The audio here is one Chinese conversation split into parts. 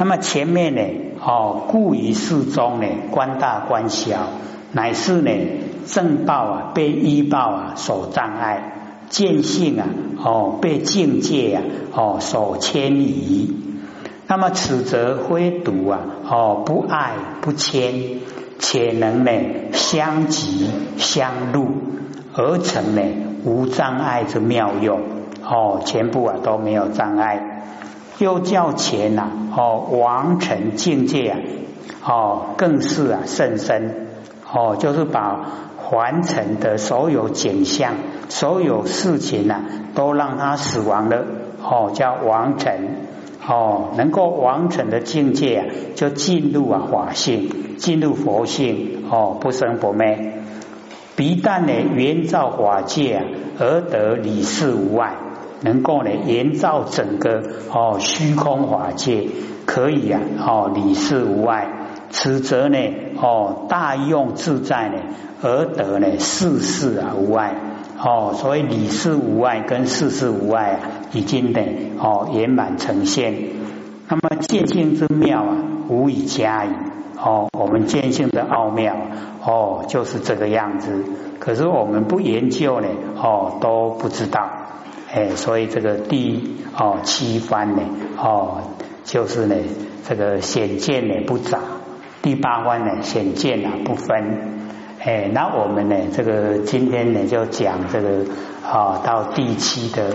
那么前面呢，哦，故于世中呢，官大官小，乃是呢正报啊被依报啊所障碍，见性啊哦被境界啊哦所迁移。那么此则非独啊哦不爱不迁，且能呢相及相入而成呢无障碍之妙用哦，全部啊都没有障碍。又叫前呐，哦，王成境界啊，哦，更是啊甚深，哦，就是把凡尘的所有景象、所有事情呐，都让他死亡了，哦，叫王成，哦，能够王成的境界啊，就进入啊法性，进入佛性，哦，不生不灭，彼但呢圆照法界啊，而得理事无碍。能够呢延造整个哦虚空法界，可以啊哦理事无碍，此则呢哦大用自在呢，而得呢事事啊无碍哦，所以理事无碍跟事事无碍啊，已经呢哦圆满呈现。那么见性之妙啊，无以加以哦，我们见性的奥妙哦就是这个样子，可是我们不研究呢哦都不知道。哎，所以这个第哦七番呢，哦就是呢这个显见呢不杂，第八番呢显见啊不分。哎，那我们呢这个今天呢就讲这个啊到第七的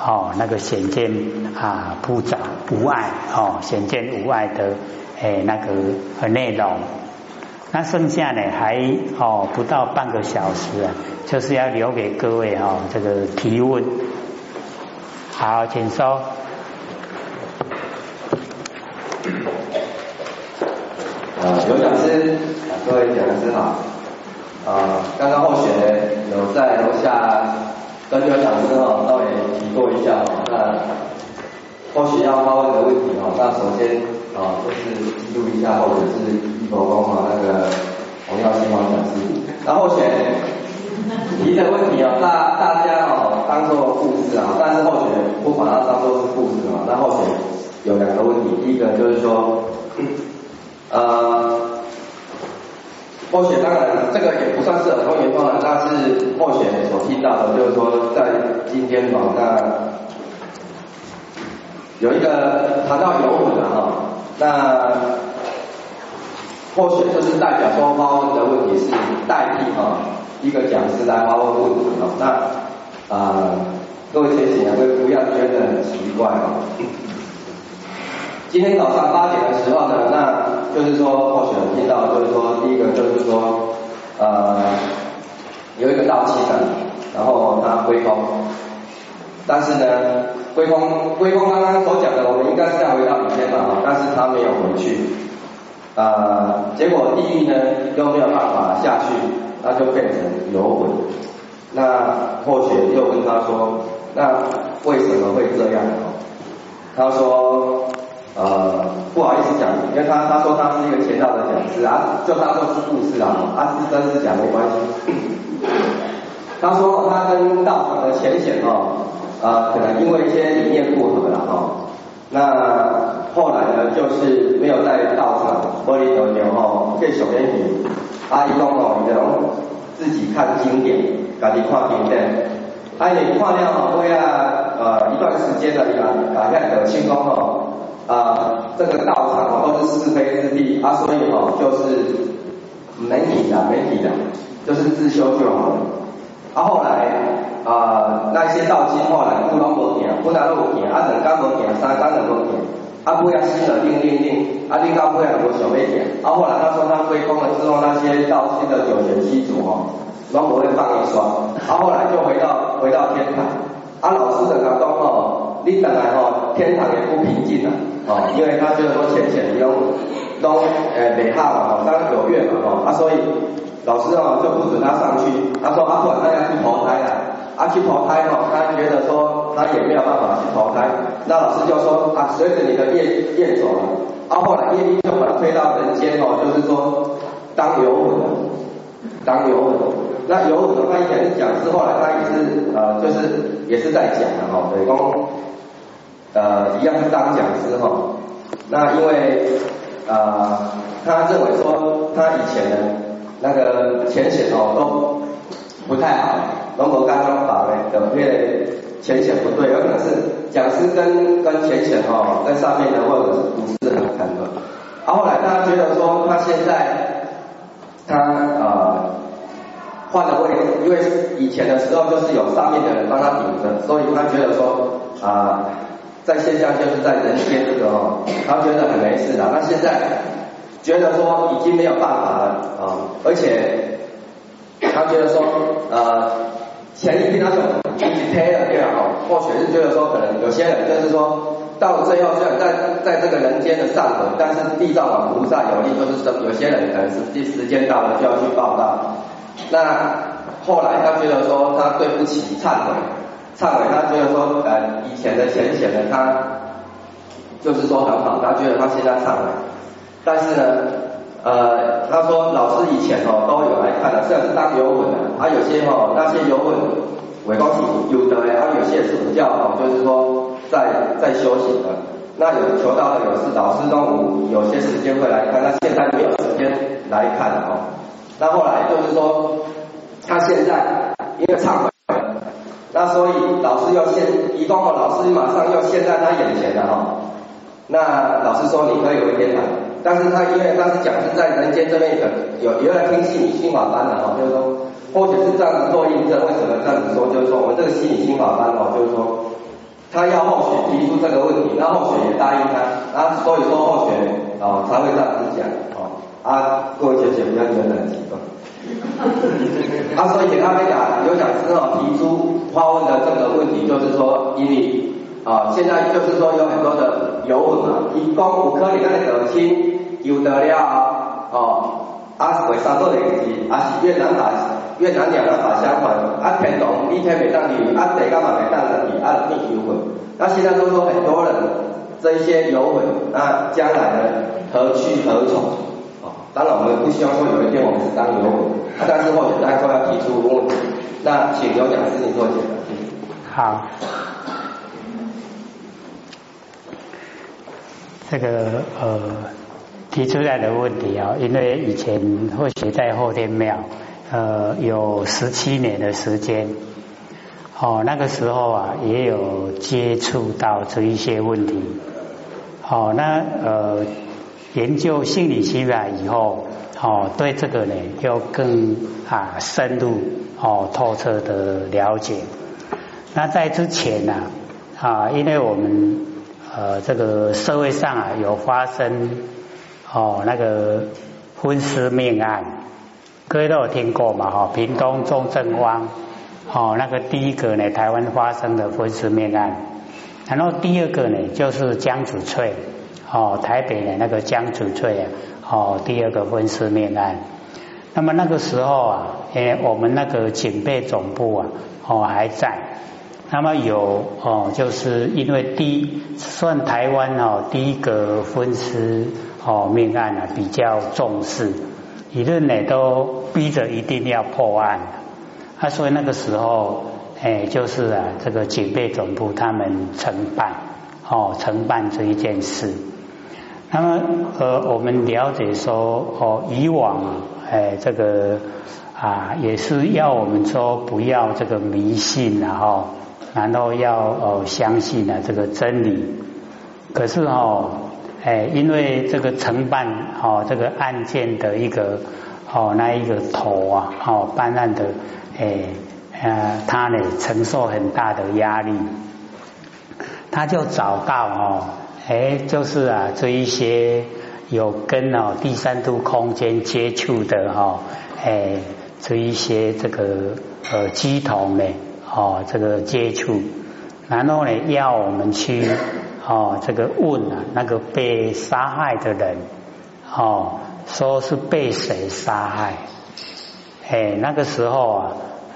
哦那个显见啊不杂无碍哦显见无碍的哎那个内容。那剩下呢还哦不到半个小时啊，就是要留给各位哈这个提问。好，请收。啊，刘讲师，各位讲师好。啊，刚刚候选人有在楼下跟刘讲师哈稍微提过一下哈，那或许要发问的问题哈，那首先啊就是记录一下，或者是一口公哈那个洪耀新王讲师，那候选人。提的问题啊，大大家哦当做故事啊，但是候选不把它当做是故事啊。那候选有两个问题，第一个就是说，呃，候选当然这个也不算是很多原创的，但是候选所听到的，就是说在今天嘛，那有一个谈到游泳的哈，那候选就是代表双方的问题是代替哈。一个讲师来发问问题哦，那啊，各位前请会不要觉得很奇怪哦。今天早上八点的时候呢，那就是说或许听到就是说第一个就是说呃有一个道器的，然后他归空，但是呢归空归空刚刚所讲的，我们应该是要回到以前嘛，但是他没有回去，啊，结果地狱呢又没有办法下去。那就变成有鬼。那或许又问他说，那为什么会这样？他说，呃，不好意思讲，因为他他说他是一个前道的讲师啊，就当做是故事啊，他是真是假没关系。他说他跟道场的浅显哦，啊，可能因为一些理念不合了哈。那后来呢，就是没有在道场玻璃头牛哦，这小烟品。阿姨讲哦，伊种自己看经典，家己看经典。阿姨看了后，尾啊呃一段时间了，伊嘛大家得清讲哦，啊这个道场哦都是是非之地，啊所以哦就是没体的没体的，就是自修就好了。啊后来啊那些道经后来不拢无行，不然都有行，啊两工无行，三工就无行。阿不要新的定定定，啊定高不要我小妹点。啊，后来他说他归空了之后，那些道心的九玄七祖哦，然后我会放一双。啊，后来就回到回到天堂。啊，老师的讲讲哦，你本来哦天堂也不平静的哦，因为他就是说浅浅的都都诶没下嘛，哦，三九月嘛哦，啊所以老师哦就不准他上去。他说啊，不然他要去投胎了。啊，去投胎哦，他觉得说他也没有办法去投胎，那老师就说啊，随着你的业业走了，啊，后来业力就把他推到人间哦，就是说当游魂，当游魂。那游魂他以前是讲师，后来他也是呃，就是也是在讲的哈，对公，呃，一样是当讲师哈。那因为呃，他认为说他以前的那个浅显哦都不太好，如果刚刚把那个因为浅显不对，有可能是讲师跟跟浅显哦在上面的或者是不是很很合。啊，后来他觉得说他现在他呃换了位置，因为以前的时候就是有上面的人帮他顶着，所以他觉得说啊。在现象就是在人间这个哦，他觉得很没事的。那现在觉得说已经没有办法了啊，而且他觉得说呃，前一天那种一起贴了对吧？哦，或许是觉得说可能有些人就是说到最后虽然在在这个人间的上头，但是地藏王菩萨有力，就是说有些人可能是时时间到了就要去报道。那后来他觉得说他对不起忏悔。忏悔，他觉得说，呃，以前的浅显的他，就是说很好，他觉得他现在忏悔，但是呢，呃，他说老师以前哦都有来看的，虽然是当游魂的，啊有些哦那些游魂伪光体有的，啊有些是比较哦，就是说在在修行的，那有求道的有是老师中午有些时间会来看，那现在没有时间来看哦，那后来就是说他现在因为忏悔。那所以老师要现，一共哦，老师马上要现在他眼前了哈。那老师说你可以回天堂，但是他因为当时讲是在人间这边有有有人听心理心法班的哈，就是说或者是这样子做印证，为什么这样子说？就是说我们这个心理心法班哦，就是说他要后选提出这个问题，那后选也答应他，那，所以说后学哦才会这样子讲。啊，各位姐姐不要觉得很奇怪。啊，所以给他那个有讲师哦提出发问的这个问题，就是说，因为啊，现在就是说有很多的游魂啊，一共五颗里那个亲有得了哦，啊，为啥做的是啊是越南法越南两个法相反，啊天龙你天没当去，啊地干嘛没当得去，啊变游魂，那现在都说很多人这些游魂，那将来呢何去何从？当然，我们不希望说有一天我们是当牛，但是或者大家都要提出问题。那请刘讲师你做解答。好，这个呃提出来的问题啊，因为以前或许在后天庙呃有十七年的时间，哦那个时候啊也有接触到这一些问题，好那呃。研究心理学法以后，哦，对这个呢又更啊深入哦透彻的了解。那在之前呢啊，因为我们呃这个社会上啊有发生哦那个昏尸命案，各位都有听过嘛？哈，屏东中正汪哦那个第一个呢台湾发生的昏尸命案，然后第二个呢就是江子翠。哦，台北的那个江主翠啊，哦，第二个分尸命案。那么那个时候啊，诶，我们那个警备总部啊，哦还在。那么有哦，就是因为第一算台湾哦第一个分尸哦命案啊，比较重视，舆论呢都逼着一定要破案。啊，所以那个时候，诶，就是啊，这个警备总部他们承办哦承办这一件事。那么呃，我们了解说哦，以往哎，这个啊，也是要我们说不要这个迷信然后，然后要哦相信啊这个真理。可是哦，哎，因为这个承办哦这个案件的一个哦那一个头啊，哦办案的哎呃他呢承受很大的压力，他就找到哦。哎，就是啊，这一些有跟哦第三度空间接触的哈，哎，这一些这个呃机童呢，哦，这个接触，然后呢，要我们去哦这个问啊，那个被杀害的人，哦，说是被谁杀害？哎，那个时候啊，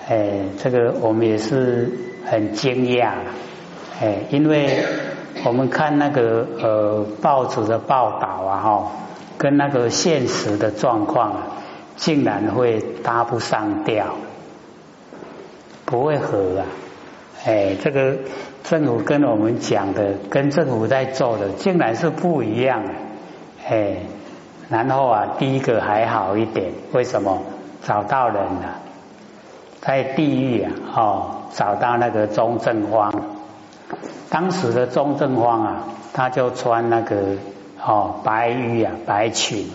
哎，这个我们也是很惊讶，哎，因为。我们看那个呃报纸的报道啊，哈，跟那个现实的状况啊，竟然会搭不上调，不会合啊，哎，这个政府跟我们讲的，跟政府在做的，竟然是不一样。哎，然后啊，第一个还好一点，为什么？找到人了，在地狱啊，哦，找到那个钟正方。当时的钟正方啊，他就穿那个哦白衣啊白裙。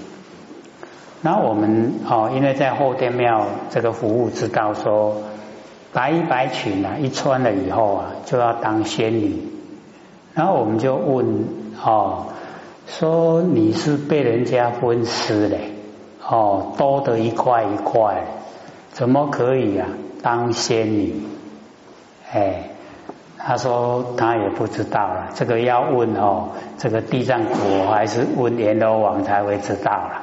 那我们哦，因为在后天庙这个服务，知道说。白衣白裙啊，一穿了以后啊，就要当仙女。然后我们就问哦，说你是被人家分尸的哦，多的一块一块，怎么可以啊当仙女？哎，他说他也不知道了，这个要问哦，这个地藏国还是问阎罗王才会知道了。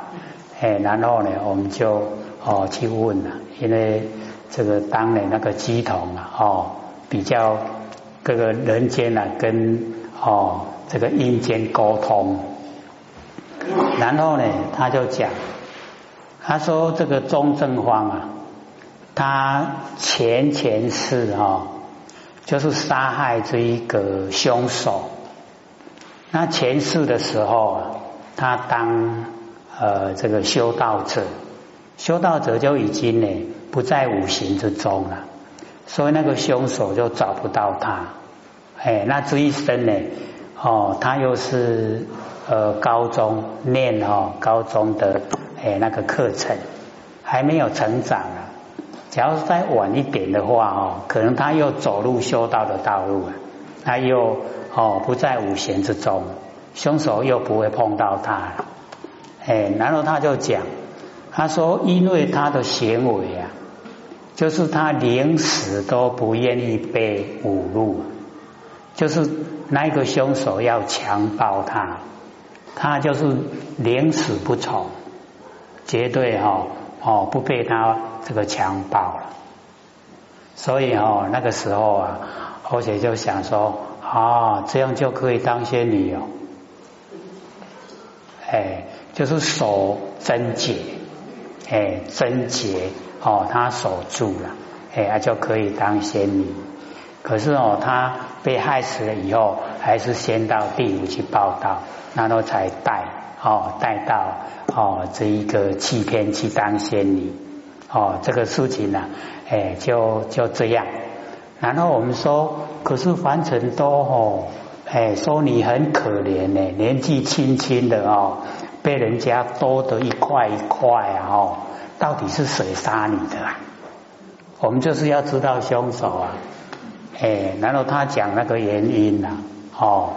哎，然后呢，我们就哦去问了，因为。这个当年那个鸡童啊，哦，比较各个人间啊，跟哦这个阴间沟通，然后呢，他就讲，他说这个钟正方啊，他前前世啊，就是杀害这一个凶手，那前世的时候，他当呃这个修道者，修道者就已经呢。不在五行之中了，所以那个凶手就找不到他。哎，那这一生呢？哦，他又是呃高中念哦高中的哎那个课程，还没有成长啊。假如再晚一点的话哦，可能他又走入修道的道路了。他又哦不在五行之中，凶手又不会碰到他了。哎，然后他就讲，他说因为他的行为啊。就是他连死都不愿意被侮辱，就是那个凶手要强暴他，他就是连死不从，绝对哈哦不被他这个强暴了。所以哦那个时候啊，侯姐就想说啊这样就可以当仙女哦，哎就是守贞洁，哎贞洁。哦，他守住了，哎，就可以当仙女。可是哦，她被害死了以后，还是先到地府去报道，然后才带哦带到哦这一个七天去当仙女。哦，这个事情呢，哎，就就这样。然后我们说，可是凡尘都哦，哎，说你很可怜呢，年纪轻轻的哦，被人家多得一块一块啊，哦。到底是谁杀你的啊？我们就是要知道凶手啊！哎，然后他讲那个原因呐，哦，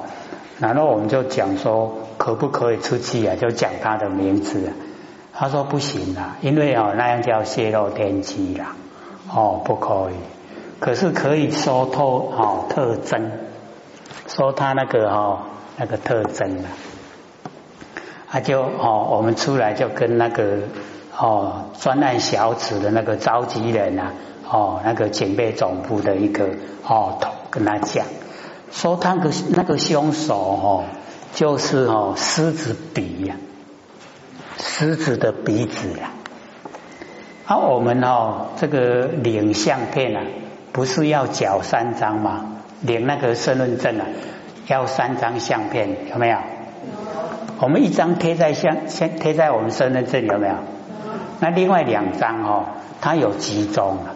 然后我们就讲说可不可以出去啊？就讲他的名字。啊他说不行啦，因为哦那样叫泄露天机啦，哦不可以。可是可以说透哦特征，说他那个哦那个特征啊，他就哦我们出来就跟那个。哦，专案小组的那个召集人啊，哦，那个警备总部的一个哦头跟他讲，说那个那个凶手哦，就是哦狮子鼻呀，狮子的鼻子呀。啊，我们哦这个领相片啊，不是要缴三张吗？领那个身份证啊，要三张相片，有没有？我们一张贴在相，先贴在我们身份证，有没有？那另外两张哦，它有集中了，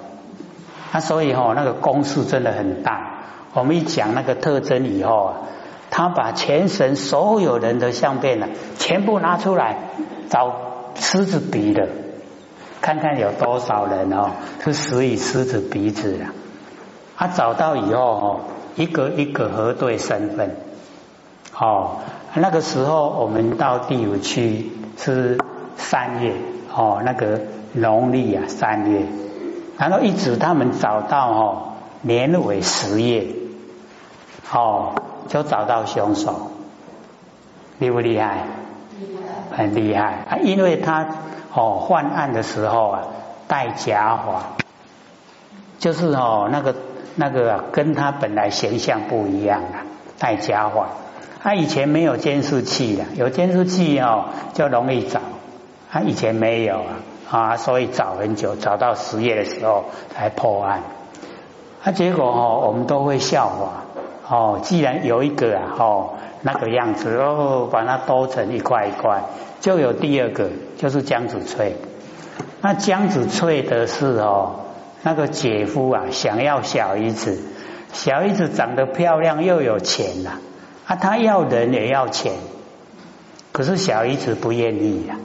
那所以哦，那个公式真的很大。我们一讲那个特征以后啊，他把全省所有人的相片呢，全部拿出来找狮子鼻的，看看有多少人哦是死于狮子鼻子的。他找到以后哦，一个一个核对身份。哦，那个时候我们到第五区是三月。哦，那个农历啊三月，然后一直他们找到哦年尾十月，哦就找到凶手，厉不厉害？很厉害啊！因为他哦犯案的时候啊戴假发，就是哦那个那个跟他本来形象不一样的戴假发，他以前没有监视器的，有监视器哦就容易找。他以前没有啊，啊，所以找很久，找到十月的时候才破案。啊，结果哦，我们都会笑话哦。既然有一个啊，哦那个样子哦，把它剁成一块一块，就有第二个，就是姜子翠。那姜子翠的是哦，那个姐夫啊，想要小姨子，小姨子长得漂亮又有钱呐，啊，他要人也要钱，可是小姨子不愿意呀，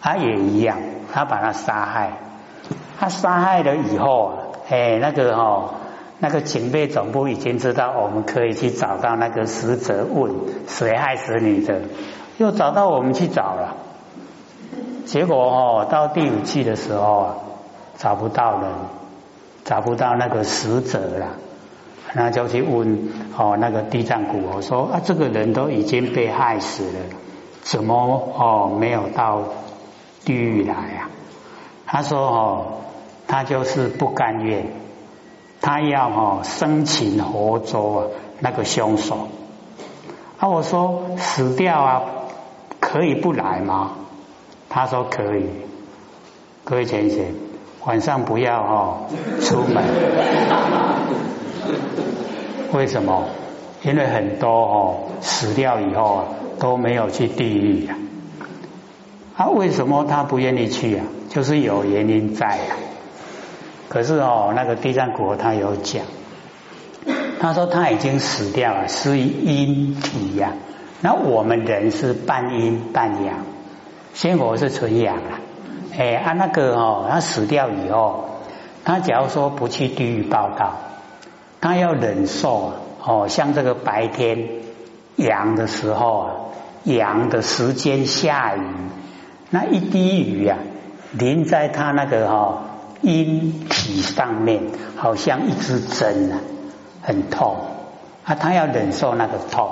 他也一样，他把他杀害，他杀害了以后啊，哎，那个哦。那个警备总部已经知道，我们可以去找到那个死者，问谁害死你的，又找到我们去找了。结果哦，到第五季的时候啊，找不到人，找不到那个死者了，那就去问哦，那个地藏谷，我说啊，这个人都已经被害死了，怎么哦没有到地狱来啊？他说哦，他就是不甘愿。他要哦生擒活捉啊那个凶手啊我说死掉啊可以不来吗？他说可以，各位先生晚上不要哦出门，为什么？因为很多哦死掉以后啊都没有去地狱啊，啊为什么他不愿意去啊？就是有原因在啊。可是哦，那个地藏国他有讲，他说他已经死掉了，是阴体呀。那我们人是半阴半阳，仙佛是纯阳啊。哎，啊那个哦，他死掉以后，他假如说不去地狱报道，他要忍受啊。哦，像这个白天阳的时候啊，阳的时间下雨，那一滴雨啊，淋在他那个哈。阴体上面好像一支针啊，很痛啊，他要忍受那个痛，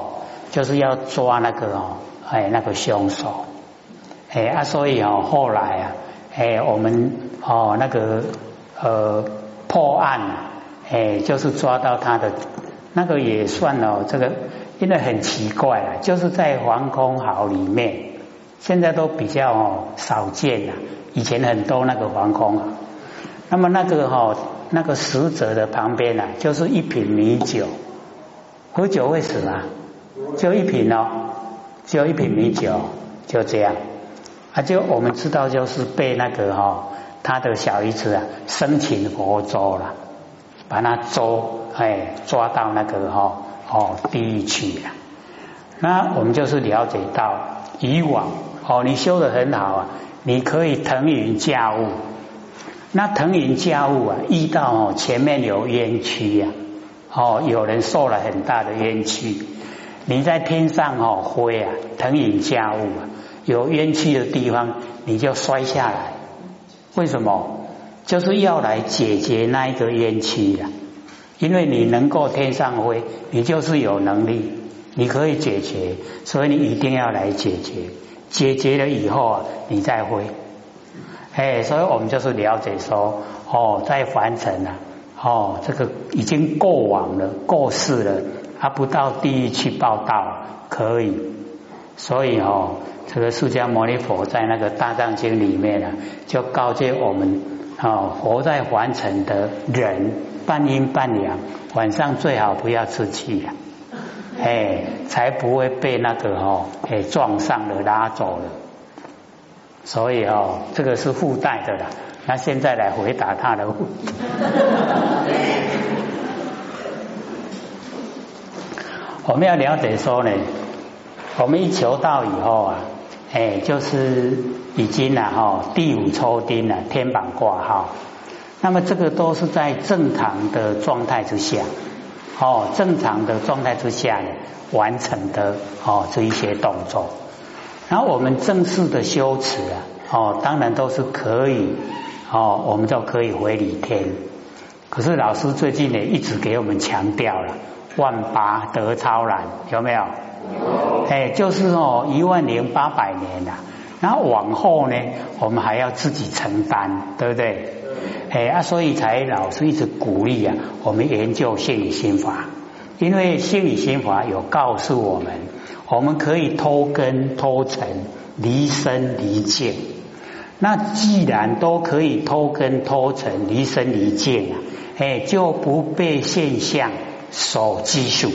就是要抓那个哦，哎，那个凶手，哎啊，所以哦，后来啊，哎，我们哦那个呃破案，哎，就是抓到他的那个也算哦，这个因为很奇怪啊，就是在防空壕里面，现在都比较少见了，以前很多那个防空壕。那么那个哈，那个死者的旁边呢，就是一瓶米酒，喝酒会死吗？就一瓶哦，就一瓶米酒，就这样啊，就我们知道就是被那个哈，他的小姨子啊生擒活捉了，把他捉哎抓到那个哈哦地狱去了。那我们就是了解到以往哦，你修的很好啊，你可以腾云驾雾。那腾云驾雾啊，遇到哦前面有冤屈呀，哦有人受了很大的冤屈，你在天上哦飞啊，腾云驾雾啊，有冤屈的地方你就摔下来，为什么？就是要来解决那一个冤屈呀，因为你能够天上飞，你就是有能力，你可以解决，所以你一定要来解决，解决了以后啊，你再飞。哎，所以我们就是了解说，哦，在凡尘啊，哦，这个已经过往了，过世了，他不到地狱去报道可以。所以哦，这个释迦牟尼佛在那个大藏经里面呢，就告诫我们，哦，活在凡尘的人，半阴半阳，晚上最好不要出去呀，哎，才不会被那个哦，哎撞上了拉走了。所以哦，这个是附带的啦。那现在来回答他的问题。我们要了解说呢，我们一求道以后啊，哎，就是已经了哈，第五抽丁了，天板挂号。那么这个都是在正常的状态之下，哦，正常的状态之下呢完成的哦这一些动作。然后我们正式的修持啊，哦，当然都是可以，哦，我们就可以回礼天。可是老师最近呢，一直给我们强调了，万八得超然，有没有？有。哎，就是哦，一万零八百年呐。然后往后呢，我们还要自己承担，对不对？哎啊，所以才老师一直鼓励啊，我们研究心理心法，因为心理心法有告诉我们。我们可以脱根脱尘离身离境，那既然都可以脱根脱尘离身离境啊，哎，就不被现象所拘束。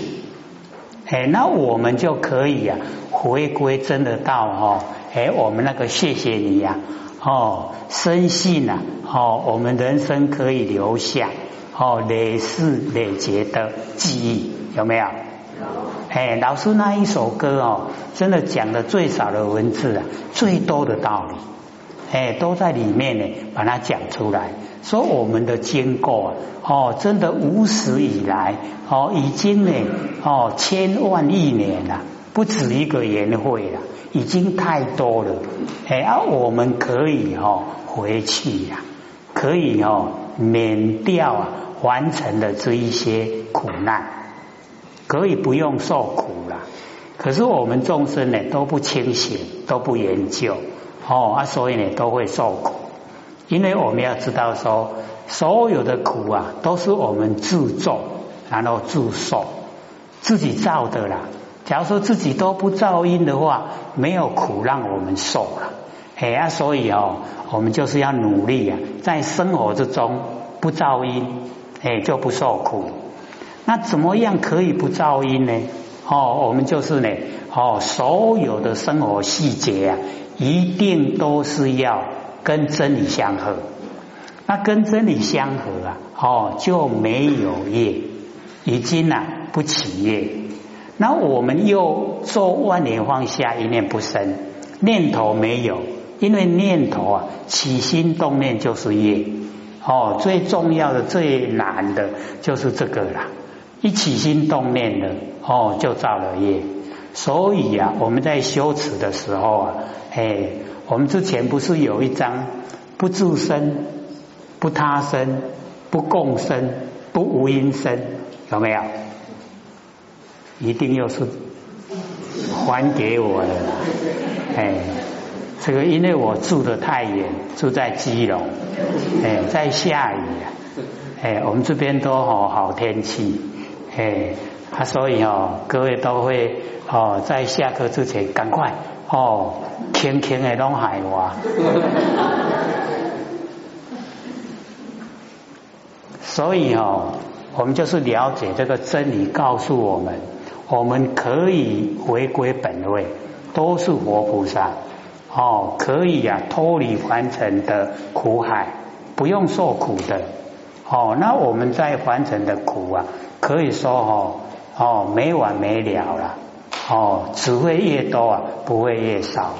哎，那我们就可以呀，回归真的道哦。哎，我们那个谢谢你呀，哦，深信呐，哦，我们人生可以留下哦累世累劫的记忆，有没有？哎，老师那一首歌哦，真的讲的最少的文字啊，最多的道理，哎，都在里面呢，把它讲出来。说我们的经过哦，真的无始以来哦，已经呢哦千万亿年了，不止一个年会了，已经太多了。哎，啊，我们可以哦回去呀，可以哦免掉啊，完成的这一些苦难，可以不用受苦了。可是我们众生呢都不清醒，都不研究哦啊，所以呢都会受苦。因为我们要知道说，所有的苦啊，都是我们自作，然后自受，自己造的啦。假如说自己都不造因的话，没有苦让我们受了。哎呀，所以哦，我们就是要努力啊，在生活之中不造因，哎，就不受苦。那怎么样可以不造因呢？哦，我们就是呢，哦，所有的生活细节啊，一定都是要。跟真理相合，那跟真理相合啊，哦就没有业，已经啊不起业。那我们又做万年放下一念不生，念头没有，因为念头啊起心动念就是业。哦，最重要的最难的就是这个啦，一起心动念的哦就造了业。所以啊，我们在修持的时候啊，哎。我们之前不是有一张不住身、不他身、不共生、不无因生，有没有？一定又是还给我的，哎，这个因为我住的太远，住在基隆，哎，在下雨啊，哎，我们这边都好好天气，哎，啊，所以哦，各位都会哦，在下课之前赶快。哦，轻轻的拢害我，所以哦，我们就是了解这个真理，告诉我们，我们可以回归本位，都是活菩萨哦，可以呀脱离凡尘的苦海，不用受苦的哦。那我们在凡尘的苦啊，可以说哦哦没完没了了。哦，只会越多啊，不会越少。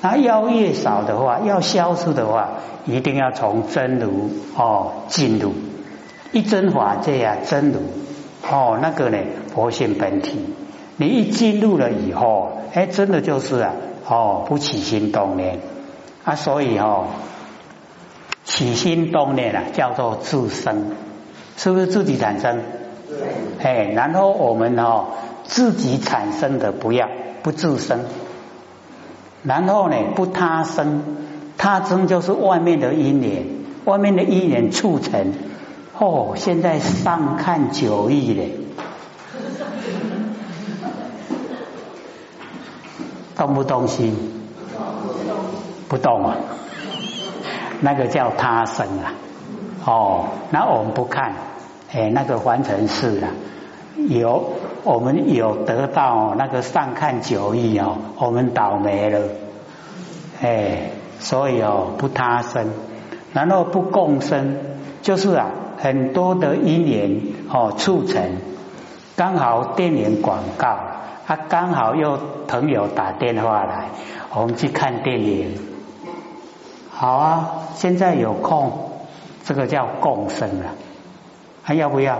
那要越少的话，要消失的话，一定要从真如哦进入一真法界啊，真如哦那个呢，佛性本体。你一进入了以后，哎，真的就是啊，哦不起心动念啊，所以哦起心动念啊，叫做自生，是不是自己产生？对。哎，然后我们哦。自己产生的不要不自生，然后呢不他生，他生就是外面的因缘，外面的因缘促成。哦，现在上看九亿嘞，动不动心？不动啊，那个叫他生啊。哦，那我们不看，哎，那个完成式了。有我们有得到那个上看九亿哦，我们倒霉了，哎，所以哦不他生，然后不共生，就是啊很多的因缘哦促成，刚好电影广告，他刚好又朋友打电话来，我们去看电影，好啊，现在有空，这个叫共生了，还要不要？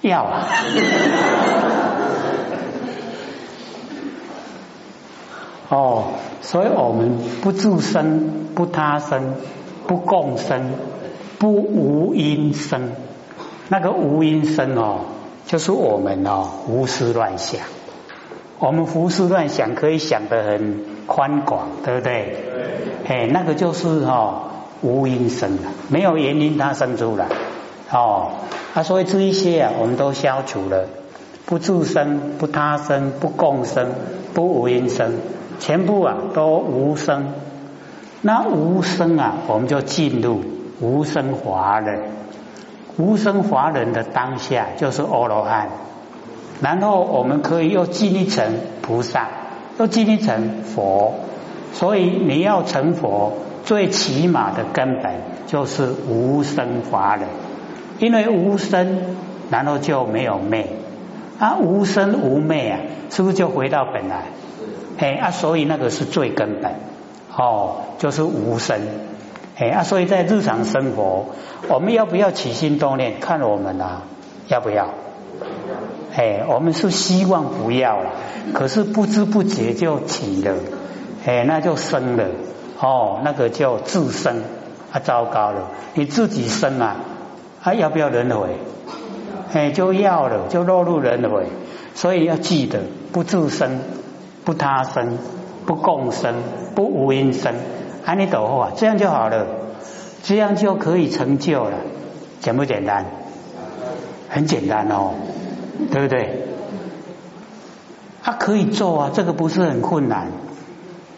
要啊！哦，所以我们不自生，不他生，不共生，不无因生。那个无因生哦，就是我们哦胡思乱想。我们胡思乱想可以想得很宽广，对不对？对。哎，那个就是哦无因生的，没有原因它生出来。哦，啊，所以这一些啊，我们都消除了，不自生，不他生，不共生，不无因生，全部啊都无生。那无生啊，我们就进入无生华人，无生华人的当下就是阿罗汉，然后我们可以又进一层菩萨，又进一层佛，所以你要成佛，最起码的根本就是无生华人，因为无生，然后就没有昧，啊无生无昧啊，是不是就回到本来？哎啊，所以那个是最根本。哦，就是无生，哎啊，所以在日常生活，我们要不要起心动念？看我们啊，要不要？哎，我们是希望不要了，可是不知不觉就起了，哎，那就生了，哦，那个叫自生啊，糟糕了，你自己生啊，啊，要不要轮回？哎，就要了，就落入轮回，所以要记得，不自生，不他生。不共生，不无因生，安尼都好啊，这样就好了，这样就可以成就了，简不简单？很简单哦，对不对？他可以做啊，这个不是很困难。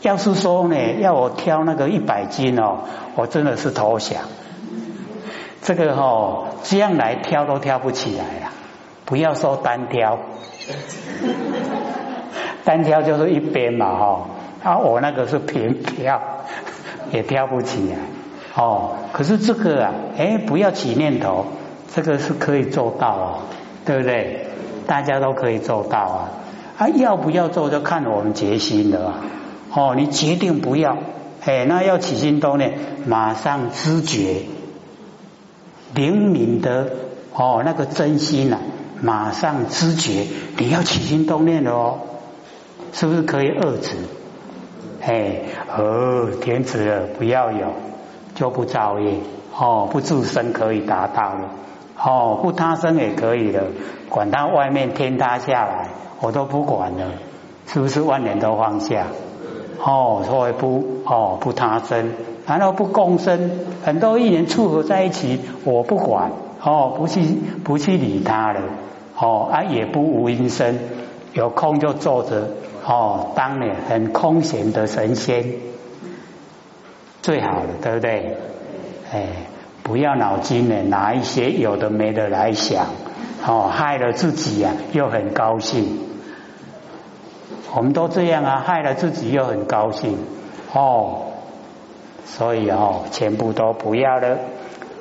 要是说呢，要我挑那个一百斤哦，我真的是投降。这个哦，这样来挑都挑不起来了，不要说单挑，单挑就是一边嘛哈。啊，我那个是平挑，也挑不起来哦。可是这个啊，哎，不要起念头，这个是可以做到哦，对不对？大家都可以做到啊。啊，要不要做就看我们决心了哦。你决定不要，哎，那要起心动念，马上知觉灵敏的哦，那个真心呐，马上知觉你要起心动念了哦，是不是可以遏制？哎，哦，停止了，不要有，就不造业哦，不自身可以达到了哦，不他生也可以了，管他外面天塌下来，我都不管了，是不是万年都放下？哦，所以不哦不他生，然后不共生，很多一年撮合在一起，我不管哦，不去不去理他了哦，啊也不无因生，有空就坐着。哦，当年很空闲的神仙，最好的，对不对？哎，不要脑筋呢，拿一些有的没的来想，哦，害了自己呀，又很高兴。我们都这样啊，害了自己又很高兴，哦，所以哦，全部都不要了。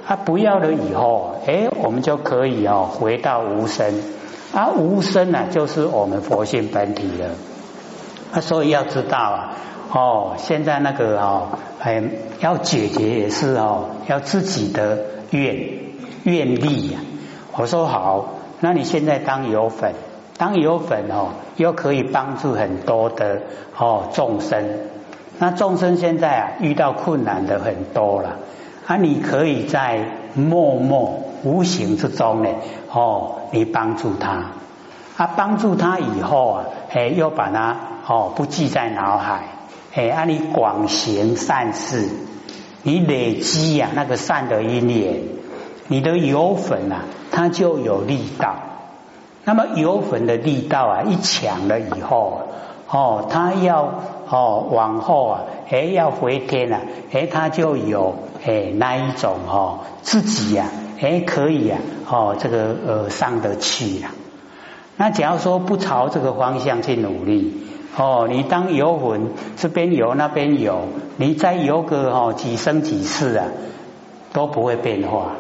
啊，不要了以后，哎，我们就可以哦，回到无生。啊，无生呢，就是我们佛性本体了。啊，所以要知道啊，哦，现在那个哦，哎，要解决也是哦，要自己的愿愿力呀。我说好，那你现在当有粉，当有粉哦，又可以帮助很多的哦众生。那众生现在啊，遇到困难的很多了，啊，你可以在默默无形之中呢，哦，你帮助他，啊，帮助他以后啊，哎，又把他。哦，不记在脑海，哎，啊你广行善事，你累积呀那个善的因缘，你的油粉啊，它就有力道。那么油粉的力道啊，一强了以后，哦，它要哦往后啊，哎要回天了，哎，他就有哎那一种哦自己呀，哎可以呀，哦这个呃上得去了。那假如说不朝这个方向去努力。哦，你当游魂，这边游那边游，你再游个哦几生几世啊，都不会变化，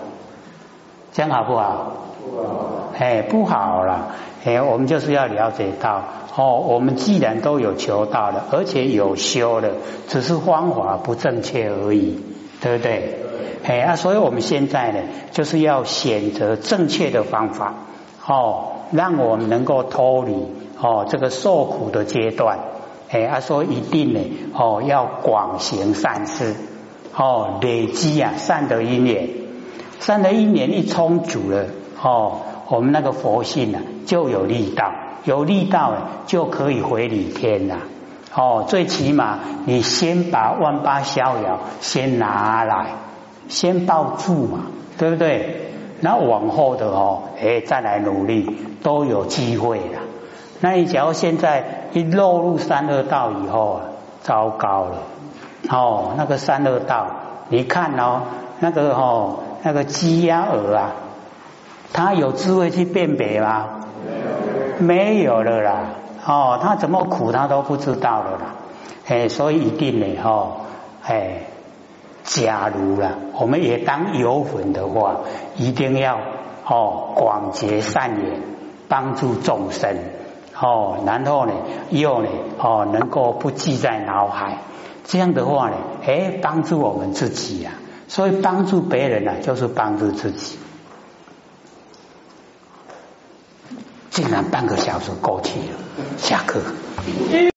这样好不好？不好。哎，不好了。哎，我们就是要了解到，哦，我们既然都有求道了，而且有修了，只是方法不正确而已，对不对？哎啊，所以我们现在呢，就是要选择正确的方法，哦，让我们能够脱离。哦，这个受苦的阶段，哎，他说一定呢，哦，要广行善事，哦，累积啊善的因缘，善的因缘一充足了，哦，我们那个佛性呢就有力道，有力道就可以回礼天了，哦，最起码你先把万八逍遥先拿来，先抱住嘛，对不对？那往后的哦，哎，再来努力都有机会了。那你假如现在一落入三恶道以后啊，糟糕了，哦，那个三恶道，你看哦，那个哦，那个鸡鸭鹅啊，他有智慧去辨别吗？没有了啦。哦，他怎么苦，他都不知道了啦。哎，所以一定呢，哦，哎，假如啦，我们也当有粉的话，一定要哦广结善缘，帮助众生。哦，然后呢，又呢，哦，能够不记在脑海。这样的话呢，哎，帮助我们自己呀。所以帮助别人呢，就是帮助自己。竟然半个小时过去了，下课。